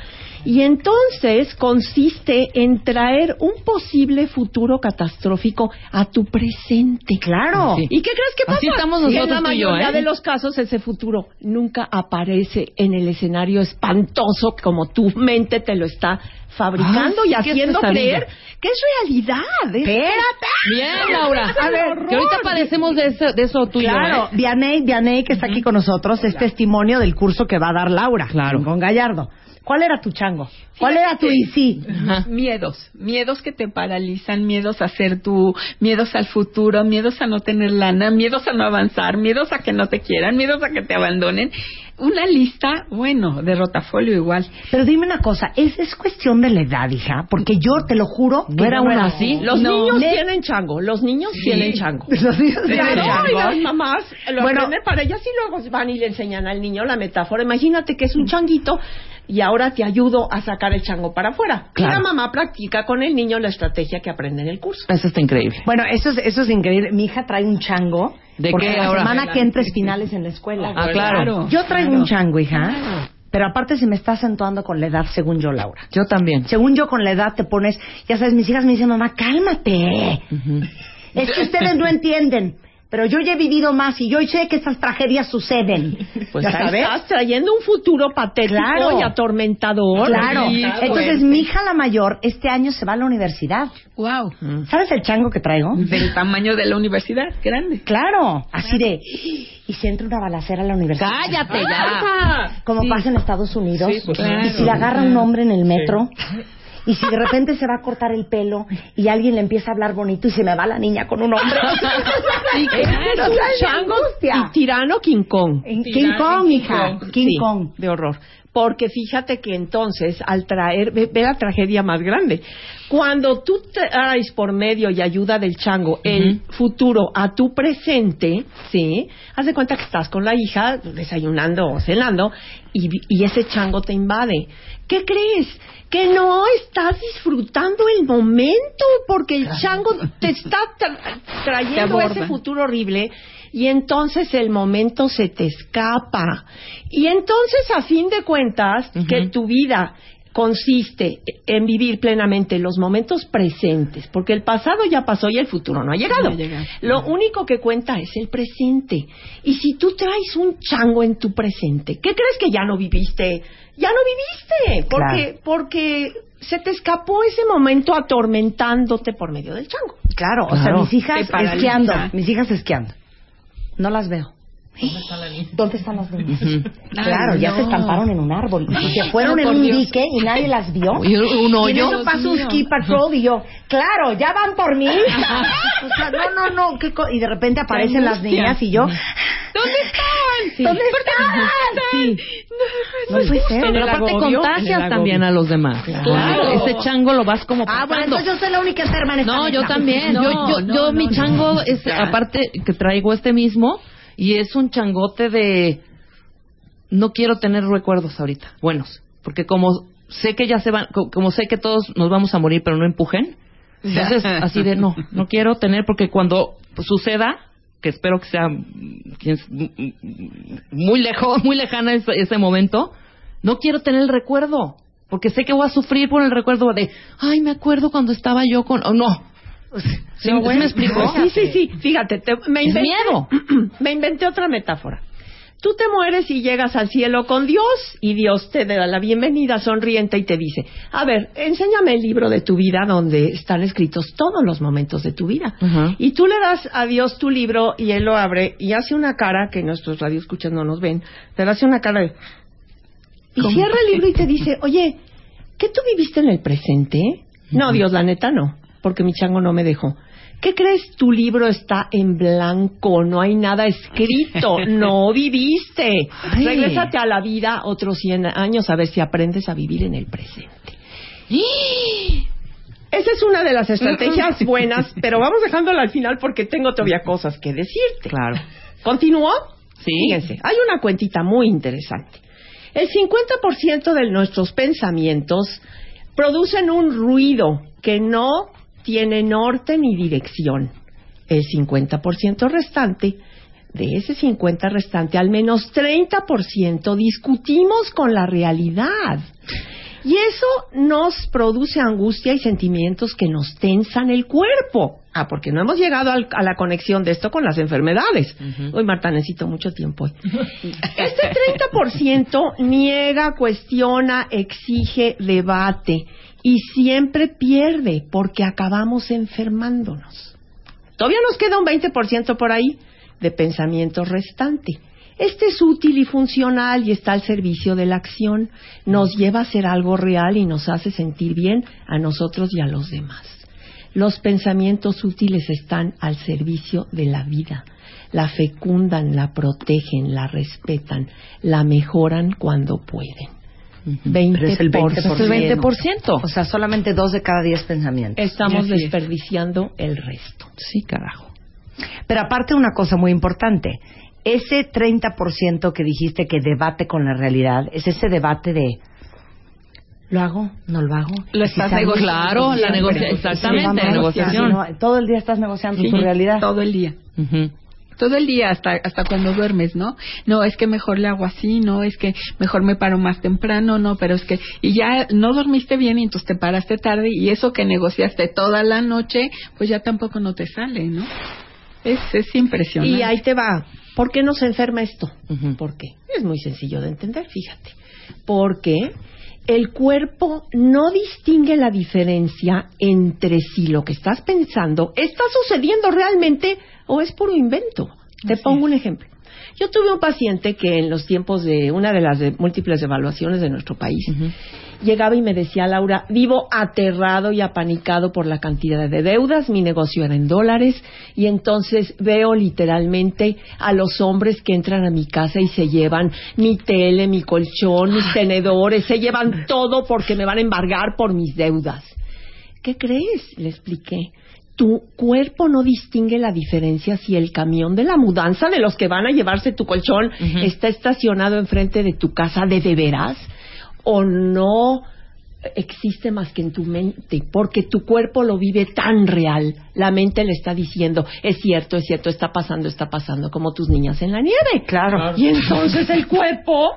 y entonces consiste en traer un posible futuro catastrófico a tu presente. Claro. Sí. ¿Y qué crees que pasa? Así estamos Y en nosotros la yo, mayoría ¿eh? de los casos ese futuro nunca aparece en el escenario espantoso como tu mente te lo está fabricando Ay, y haciendo creer que es realidad. es- Espérate. Bien, Laura. A ver, que ahorita padecemos de eso, de eso tuyo, Claro, ¿eh? Vianey, Vianey, que está aquí con nosotros, es testimonio del curso que va a dar Laura. Claro. Con Gallardo. ¿Cuál era tu chango? ¿Cuál era tu IC? Ajá. Miedos, miedos que te paralizan, miedos a ser tú, miedos al futuro, miedos a no tener lana, miedos a no avanzar, miedos a que no te quieran, miedos a que te abandonen. Una lista, bueno, de rotafolio igual. Pero dime una cosa, ¿es, es cuestión de la edad, hija? Porque yo te lo juro. ¿No que era yo una así? Los No. niños Ne- tienen chango, los niños tienen chango. Los niños tienen chango. y las mamás lo Bueno. aprenden para ellas y luego van y le enseñan al niño la metáfora. Imagínate que es un changuito y ahora te ayudo a sacar el chango para afuera. Y Claro. la mamá practica con el niño la estrategia que aprende en el curso. Eso está increíble. Bueno, eso es, eso es increíble. Mi hija trae un chango. ¿De porque qué la ahora? semana que entra es finales en la escuela. Ah, claro. Yo traigo un chango, hija. Pero aparte se me está acentuando con la edad, según yo, Laura. Yo también. Según yo, con la edad te pones... Ya sabes, mis hijas me dicen, mamá, cálmate. Es que ustedes no entienden. Pero yo ya he vivido más y yo sé que estas tragedias suceden. Pues ¿Ya sabes? estás trayendo un futuro patético Claro. y atormentador. Claro. Sí, Entonces, mi hija la mayor este año se va a la universidad. Wow. ¿Sabes el chango que traigo? Del tamaño de la universidad, grande. Claro, así de... Y si entra una balacera a la universidad. Cállate ya. Como pasa en Estados Unidos. Sí, pues, y claro. si le agarra un hombre en el metro. Y si de repente se va a cortar el pelo y alguien le empieza a hablar bonito y se me va la niña con un hombre. Sí, es Chango y tirano King Kong. King Kong, hija. King Kong. de horror. Porque fíjate que entonces, al traer, ve, ve la tragedia más grande. Cuando tú traes por medio y ayuda del chango el futuro a tu presente, ¿sí? Haz de cuenta que estás con la hija desayunando o cenando y, y ese chango te invade. ¿Qué crees? Que no estás disfrutando el momento porque el chango te está tra- trayendo ese futuro horrible y entonces el momento se te escapa. Y entonces, a fin de cuentas, que tu vida consiste en vivir plenamente los momentos presentes, porque el pasado ya pasó y el futuro no ha llegado. No. Lo único que cuenta es el presente. Y si tú traes un chango en tu presente, ¿qué crees que ya no viviste? Ya no viviste, porque porque se te escapó ese momento atormentándote por medio del chango. Claro, o sea, Claro. mis hijas esquiando. Mis hijas esquiando. No las veo. ¿Dónde están las niñas? Claro, ya se estamparon en un árbol. Y se fueron en un Dios. dique y nadie las vio. Y un- Y hoyo. eso pasa un ski patrol y yo, claro, ya van por mí. O sea, no, no, no. ¿qué co- y de repente aparecen las niñas y yo, ¿Dónde están? ¿dónde están? Sí. No puede ser. Pero el aparte contagias también a los demás. Claro. Ese chango lo vas como Ah, bueno, entonces yo soy la única enferma en esta No, yo también. No, yo, yo, no, yo no, mi no. chango es, aparte que traigo este mismo, y es un changote de, no quiero tener recuerdos ahorita, buenos, porque como sé que ya se van, co- como sé que todos nos vamos a morir, pero no empujen, entonces así de, no, no quiero tener, porque cuando suceda, que espero que sea muy lejos, muy lejana ese, ese momento, no quiero tener el recuerdo, porque sé que voy a sufrir por el recuerdo de, ay, me acuerdo cuando estaba yo con, o no. ¿Sí, No, ¿sí bueno, me explico? Sí, sí, sí. Fíjate, te- me inventé, miedo. me inventé otra metáfora. Tú te mueres y llegas al cielo con Dios y Dios te da la bienvenida sonriente y te dice, a ver, enséñame el libro de tu vida donde están escritos todos los momentos de tu vida. Y tú le das a Dios tu libro y Él lo abre y hace una cara que nuestros radioescuchas no nos ven, pero hace una cara de... Y cierra el libro y te dice, oye, ¿qué tú viviste en el presente? No, Dios, la neta no, porque mi chango no me dejó. ¿Qué crees? Tu libro está en blanco, no hay nada escrito, no viviste. Ay. Regrésate a la vida otros 100 años a ver si aprendes a vivir en el presente. Esa es una de las estrategias buenas, pero vamos dejándola al final porque tengo todavía cosas que decirte. Claro. ¿Continúo? Sí. Fíjense, hay una cuentita muy interesante. El 50% de nuestros pensamientos producen un ruido que no tiene norte ni dirección. El 50% restante, de ese 50 restante, al menos 30% discutimos con la realidad. Y eso nos produce angustia y sentimientos que nos tensan el cuerpo. Ah, porque no hemos llegado al- a la conexión de esto con las enfermedades. Uy, Marta, necesito mucho tiempo hoy. Este 30% niega, cuestiona, exige, debate y siempre pierde porque acabamos enfermándonos. Todavía nos queda un 20% por ahí de pensamiento restante. Este es útil y funcional y está al servicio de la acción. Nos lleva a hacer algo real y nos hace sentir bien a nosotros y a los demás. Los pensamientos útiles están al servicio de la vida. La fecundan, la protegen, la respetan, la mejoran cuando pueden. 20%. Pero es el 20%. Es el 20%. O sea, solamente dos de cada diez pensamientos. Estamos desperdiciando el resto. Sí, carajo. Pero aparte una cosa muy importante, ese 30% que dijiste que debate con la realidad, es ese debate de ¿Lo hago? ¿No lo hago? Lo estás negociando. Claro, la negocia- exactamente, la negociación. todo el día estás negociando Sí, tu realidad. Todo el día. Ujú. Todo el día hasta hasta cuando duermes, ¿no? No, es que mejor le hago así, no, es que mejor me paro más temprano, no, pero es que y ya no dormiste bien y entonces te paraste tarde y eso que negociaste toda la noche, pues ya tampoco no te sale, ¿no? Es es impresionante. Y ahí te va. ¿Por qué nos enferma esto? Ujú. ¿Por qué? Es muy sencillo de entender, fíjate. Porque el cuerpo no distingue la diferencia entre si lo que estás pensando está sucediendo realmente o es puro invento. Te pongo un ejemplo. Yo tuve un paciente que en los tiempos de una de las de- múltiples evaluaciones de nuestro país llegaba y me decía, Laura, vivo aterrado y apanicado por la cantidad de deudas, mi negocio era en dólares y entonces veo literalmente a los hombres que entran a mi casa y se llevan mi tele, mi colchón, mis tenedores, se llevan todo porque me van a embargar por mis deudas. ¿Qué crees? Le expliqué. Tu cuerpo no distingue la diferencia si el camión de la mudanza de los que van a llevarse tu colchón está estacionado enfrente de tu casa de de veras o no existe más que en tu mente, porque tu cuerpo lo vive tan real. La mente le está diciendo, es cierto, es cierto, está pasando, está pasando, como tus niñas en la nieve. Claro. Y entonces el cuerpo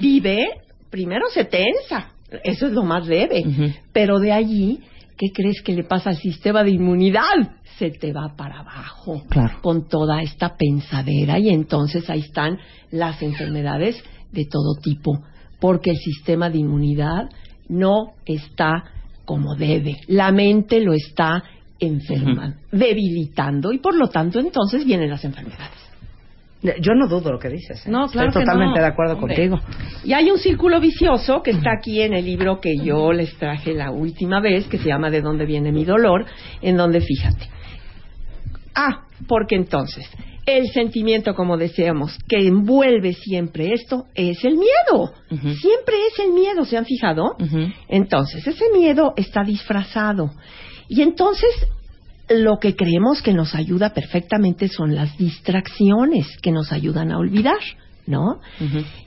vive, primero se tensa, eso es lo más leve, pero de allí, ¿qué crees que le pasa al sistema de inmunidad? Se te va para abajo Claro. con toda esta pensadera y entonces ahí están las enfermedades de todo tipo, porque el sistema de inmunidad no está como debe, la mente lo está enfermando, debilitando y por lo tanto entonces vienen las enfermedades. Yo no dudo lo que dices. ¿eh? No, claro Estoy totalmente no. de acuerdo Hombre. contigo. Y hay un círculo vicioso que está aquí en el libro que yo les traje la última vez, que se llama De dónde viene mi dolor, en donde fíjate. Ah, porque entonces, el sentimiento, como decíamos, que envuelve siempre esto, es el miedo. Siempre es el miedo, ¿se han fijado? Entonces, ese miedo está disfrazado. Y entonces, lo que creemos que nos ayuda perfectamente son las distracciones que nos ayudan a olvidar, ¿no?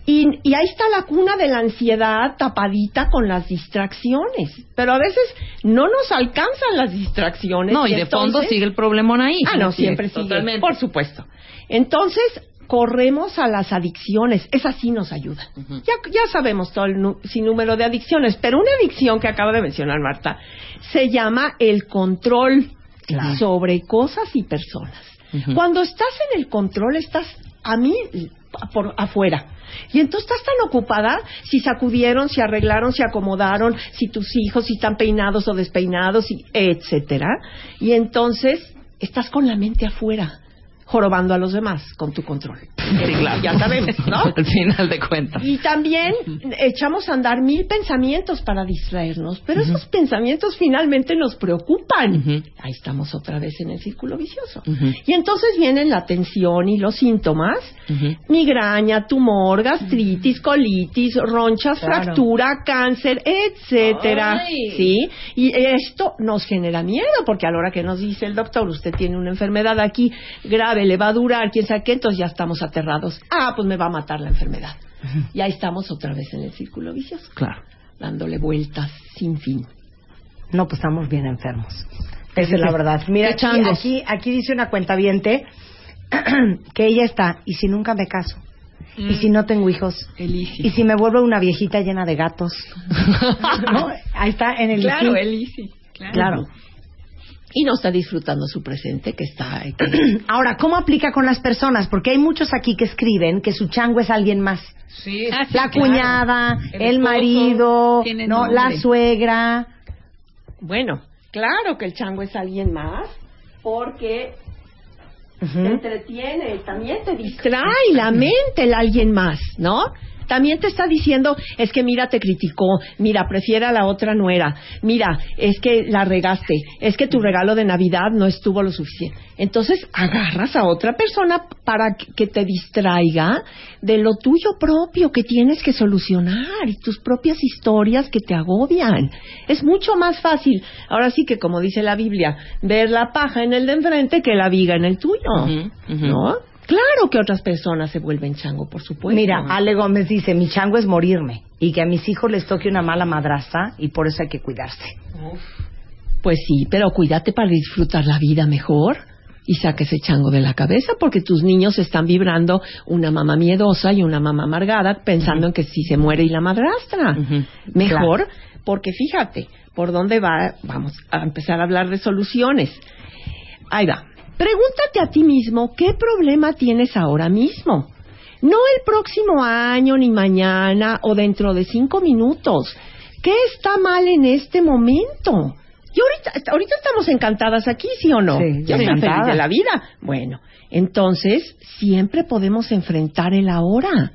Y, y ahí está la cuna de la ansiedad tapadita con las distracciones. Pero a veces no nos alcanzan las distracciones. No, y de fondo sigue el problemón ahí. Ah, no, Sí, siempre sigue. Totalmente. Por supuesto. Entonces, corremos a las adicciones. Esas sí nos ayudan. Ujú. ya, ya sabemos todo el sinnúmero de adicciones, pero una adicción que acaba de mencionar Marta se llama el control Claro. sobre cosas y personas. Cuando estás en el control, estás a mí por afuera. Y entonces estás tan ocupada si sacudieron, si arreglaron, si acomodaron, si tus hijos, si están peinados o despeinados, y etcétera. Y entonces estás con la mente afuera, jorobando a los demás con tu control. Sí, claro. Ya sabemos, ¿no? Al final de cuentas. Y también echamos a andar mil pensamientos para distraernos, pero esos pensamientos finalmente nos preocupan. Ahí estamos otra vez en el círculo vicioso. Y entonces vienen la tensión y los síntomas, migraña, tumor, gastritis, colitis, ronchas, Claro. fractura, cáncer, etcétera. Ay. ¿Sí? Y esto nos genera miedo, porque a la hora que nos dice el doctor, usted tiene una enfermedad aquí grave, le va a durar, quién sabe qué, entonces ya estamos aterrados. Ah, pues me va a matar la enfermedad. Y ahí estamos otra vez en el círculo vicioso, Claro. dándole vueltas sin fin. No, pues estamos bien enfermos. Esa es la verdad. Mira, aquí, aquí, aquí dice una cuenta que ella está, y si nunca me caso, y si no tengo hijos, y si me vuelvo una viejita llena de gatos. ¿No? Ahí está en el Claro. Claro. Claro. Y no está disfrutando su presente, que está... que- Ahora, ¿cómo aplica con las personas? Porque hay muchos aquí que escriben que su chango es alguien más. Sí. Ah, sí, La claro. cuñada, El marido, no, nombre. la suegra. Bueno, claro que el chango es alguien más, porque te entretiene, también te distrae la mente el alguien más, ¿no? También te está diciendo, es que mira, te criticó, mira, prefiere a la otra nuera, mira, es que la regaste, es que tu regalo de Navidad no estuvo lo suficiente. Entonces agarras a otra persona para que- te distraiga de lo tuyo propio que tienes que solucionar y tus propias historias que te agobian. Es mucho más fácil, ahora sí que como dice la Biblia, ver la paja en el de enfrente que la viga en el tuyo. ¿no? Claro que otras personas se vuelven chango, por supuesto. Mira, Ale Gómez dice, mi chango es morirme y que a mis hijos les toque una mala madrastra y por eso hay que cuidarse. Pues sí, pero cuídate para disfrutar la vida mejor y saque ese chango de la cabeza porque tus niños están vibrando una mamá miedosa y una mamá amargada pensando en que si se muere y la madrastra. Mejor, porque fíjate, por dónde va, vamos a empezar a hablar de soluciones. Ahí va. Pregúntate a ti mismo qué problema tienes ahora mismo. No el próximo año, ni mañana o dentro de cinco minutos. ¿Qué está mal en este momento? Y ahorita, ahorita estamos encantadas aquí, ¿sí o no? Sí, ya encantada. de la vida. Bueno, entonces siempre podemos enfrentar el ahora.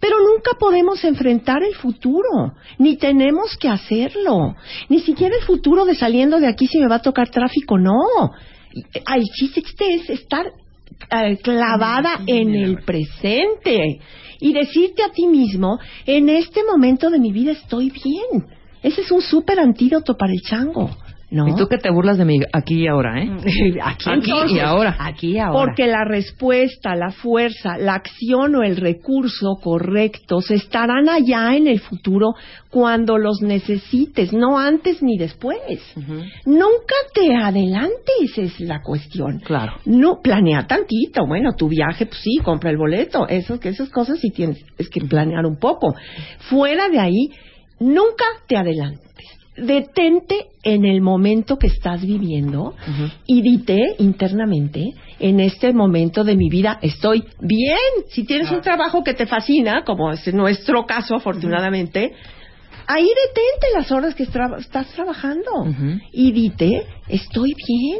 Pero nunca podemos enfrentar el futuro, ni tenemos que hacerlo. Ni siquiera el futuro de saliendo de aquí si me va a tocar tráfico, no. El chiste es estar eh, clavada en el presente y decirte a ti mismo, en este momento de mi vida estoy bien. Ese es un súper antídoto para el chango, ¿no? Y tú que te burlas de mí aquí y ahora, ¿eh? Aquí, Aquí y ahora. Aquí y ahora. Porque la respuesta, la fuerza, la acción o el recurso correctos estarán allá en el futuro cuando los necesites, no antes ni después. Nunca te adelantes, es la cuestión. Claro. No, planea tantito. Bueno, tu viaje, pues sí, compra el boleto. Eso, que esas cosas sí tienes es que planear un poco. Fuera de ahí, nunca te adelantes. Detente en el momento que estás viviendo y dite internamente, en este momento de mi vida estoy bien. Si tienes un trabajo que te fascina, como es nuestro caso afortunadamente, ahí detente las horas que tra- estás trabajando Ujú. y dite, estoy bien.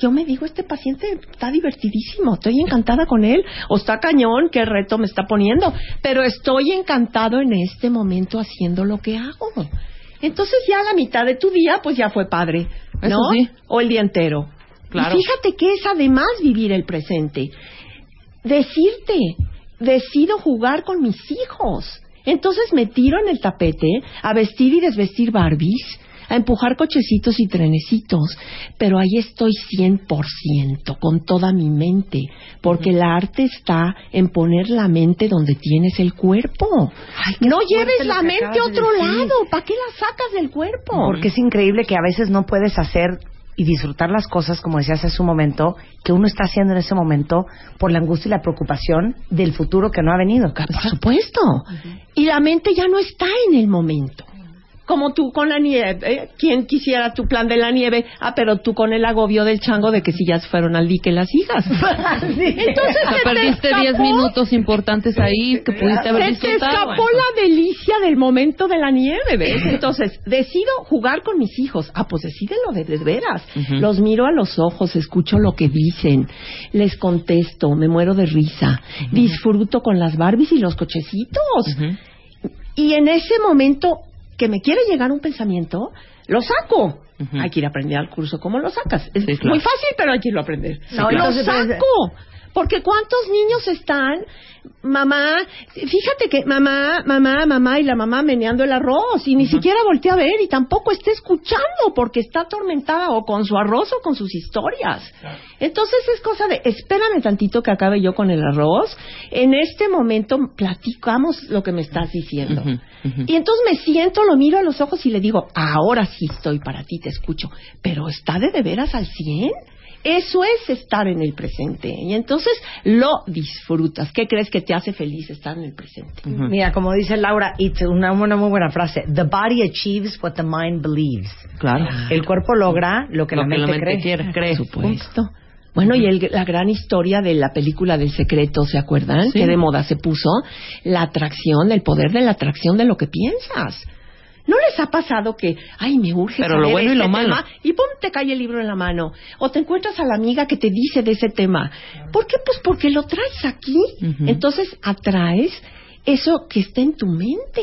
Yo me digo, este paciente está divertidísimo, estoy encantada con él, o está cañón, qué reto me está poniendo, pero estoy encantado en este momento haciendo lo que hago. Entonces ya la mitad de tu día, pues ya fue padre, ¿no? Eso sí. O el día entero. Claro. Y fíjate que es además vivir el presente. Decirte, decido jugar con mis hijos. Entonces me tiro en el tapete a vestir y desvestir Barbies, a empujar cochecitos y trenecitos, pero ahí estoy 100%, con toda mi mente, porque el arte está en poner la mente donde tienes el cuerpo. no lleves la mente a de otro lado, ¿para qué la sacas del cuerpo? Porque es increíble que a veces no puedes hacer y disfrutar las cosas, como decías hace un momento, que uno está haciendo en ese momento por la angustia y la preocupación del futuro que no ha venido. Por supuesto. Y la mente ya no está en el momento. Como tú con la nieve. ¿eh? ¿Quién quisiera tu plan de la nieve? Ah, pero tú con el agobio del chango de que si ya se fueron al dique las hijas. Entonces O sea, se te perdiste 10 escapó- minutos importantes ahí que pudiste haber se te escapó la delicia del momento de la nieve, ¿ves? Entonces, decido jugar con mis hijos. Ah, pues decídelo de, de veras. Los miro a los ojos, escucho lo que dicen, les contesto, me muero de risa, disfruto con las Barbies y los cochecitos. Y en ese momento que me quiere llegar un pensamiento, lo saco. Ujú. Hay que ir a aprender al curso cómo lo sacas. Es Sí, claro. muy fácil, pero hay que irlo a aprender. No, lo pues, saco. Porque cuántos niños están, mamá, fíjate que mamá, mamá, mamá y la mamá meneando el arroz y ni siquiera voltea a ver y tampoco está escuchando porque está atormentada o con su arroz o con sus historias. Entonces es cosa de, espérame tantito que acabe yo con el arroz. En este momento platicamos lo que me estás diciendo. Y entonces me siento, lo miro a los ojos y le digo, ahora sí estoy para ti, te escucho. Pero ¿está de de veras al 100? Eso es estar en el presente. Y entonces lo disfrutas. ¿Qué crees que te hace feliz estar en el presente? Mira, como dice Laura, it's una, una muy buena frase. The body achieves what the mind believes. Claro. El cuerpo logra lo que, Lo la, que mente la mente cree. quiere, cree. Por supuesto. Bueno, y el- la gran historia de la película del secreto, ¿se acuerdan? Sí. Que de moda se puso la atracción, el poder de la atracción de lo que piensas. ¿No les ha pasado que, ay, me urge Pero lo saber bueno y este lo malo. tema? Y pum, te cae el libro en la mano. O te encuentras a la amiga que te dice de ese tema. ¿Por qué? Pues porque lo traes aquí. Entonces atraes eso que está en tu mente.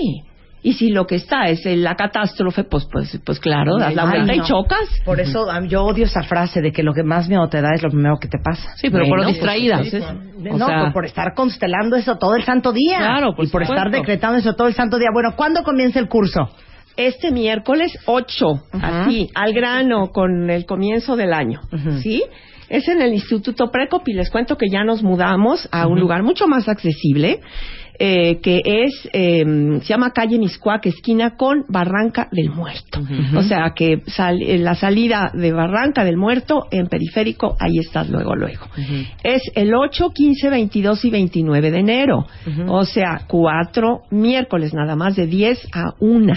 Y si lo que está es la catástrofe, pues, pues, pues claro, das la Ay, vuelta no. y chocas. Por eso yo odio esa frase de que lo que más miedo te da es lo primero que te pasa. Sí, pero por Bueno, distraída. pues, O no, sea- por, por estar constelando eso todo el santo día. Claro, por y por supuesto. estar decretando eso todo el santo día. Bueno, ¿cuándo comienza el curso? Este miércoles 8, Ajá. así, al grano, con el comienzo del año. ¿sí? Es en el Instituto Precop y les cuento que ya nos mudamos a un lugar mucho más accesible, eh, que es, eh, se llama Calle Miscuac, esquina con Barranca del Muerto. O sea que sal- eh, la salida de Barranca del Muerto en periférico, ahí estás luego, luego. Es el 8, 15, 22 y 29 de enero. O sea, cuatro miércoles nada más de 10 a 1.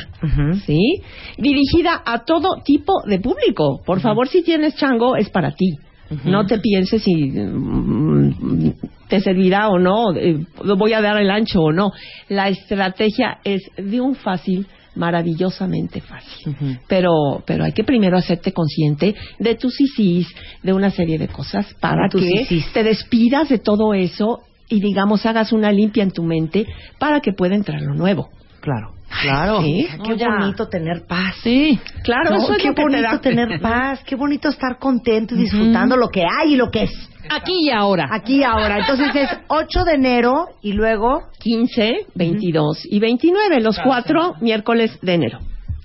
¿Sí? Dirigida a todo tipo de público. Por favor, si tienes chango, es para ti. No te pienses si mm, te servirá o no, eh, voy a dar el ancho o no. La estrategia es de un fácil maravillosamente fácil. Pero pero hay que primero hacerte consciente de tus sisis, de una serie de cosas para Tus que te despidas de todo eso y digamos hagas una limpia en tu mente para que pueda entrar lo nuevo. Claro. Claro. Sí. Qué No, ya. bonito tener paz. Sí. Claro, No, eso es qué lo que te bonito da- tener paz, qué bonito estar contento y disfrutando lo que hay y lo que es. Aquí y ahora. Aquí y ahora. Entonces es 8 de enero y luego, 15, 22 y 29, los cuatro miércoles de enero.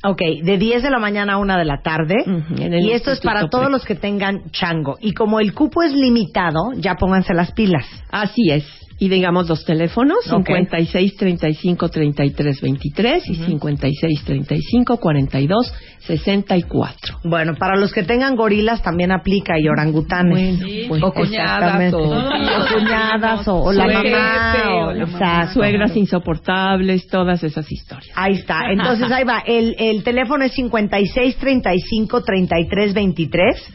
ok, de 10 de la mañana a 1 de la tarde. Ujú, en el Y esto es para todos los que tengan chango. Y como el cupo es limitado, ya pónganse las pilas. Así es. Y digamos los teléfonos, Ok. 56 35 33 23 y 56 35 42 64. Bueno, para los que tengan gorilas también aplica y orangutanes. Bueno, pues, o cuñadas, o- o cuñadas o, o la mamá. o- o la mamá. exacto. Suegras insoportables, todas esas historias. Ahí está. Entonces ahí va. El, el teléfono es 56 35 33 23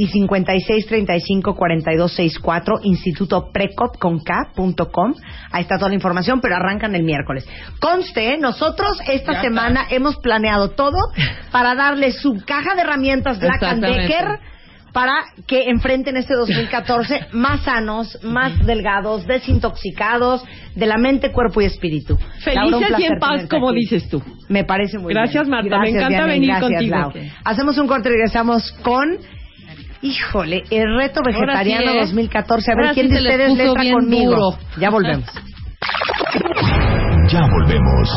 y 56 35 42 64 Instituto Precop con K punto com. Ahí está toda la información, pero arrancan el miércoles. Conste, nosotros esta semana hemos planeado todo para darle su caja de herramientas Black and. Decker para que enfrenten este 2014 más sanos, más delgados, desintoxicados de la mente, cuerpo y espíritu. Laura, Felices y en paz, como aquí. dices tú. Me parece muy Gracias, bien. Marta. Me encanta venir Gracias, contigo. Lau. Hacemos un corte y regresamos con. Híjole, el reto vegetariano sí, ¿eh? 2014. A ver Ahora quién sí de ustedes le está conmigo. Duro. Ya volvemos. Ya volvemos.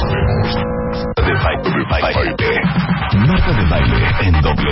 De baile. Marta de baile en W.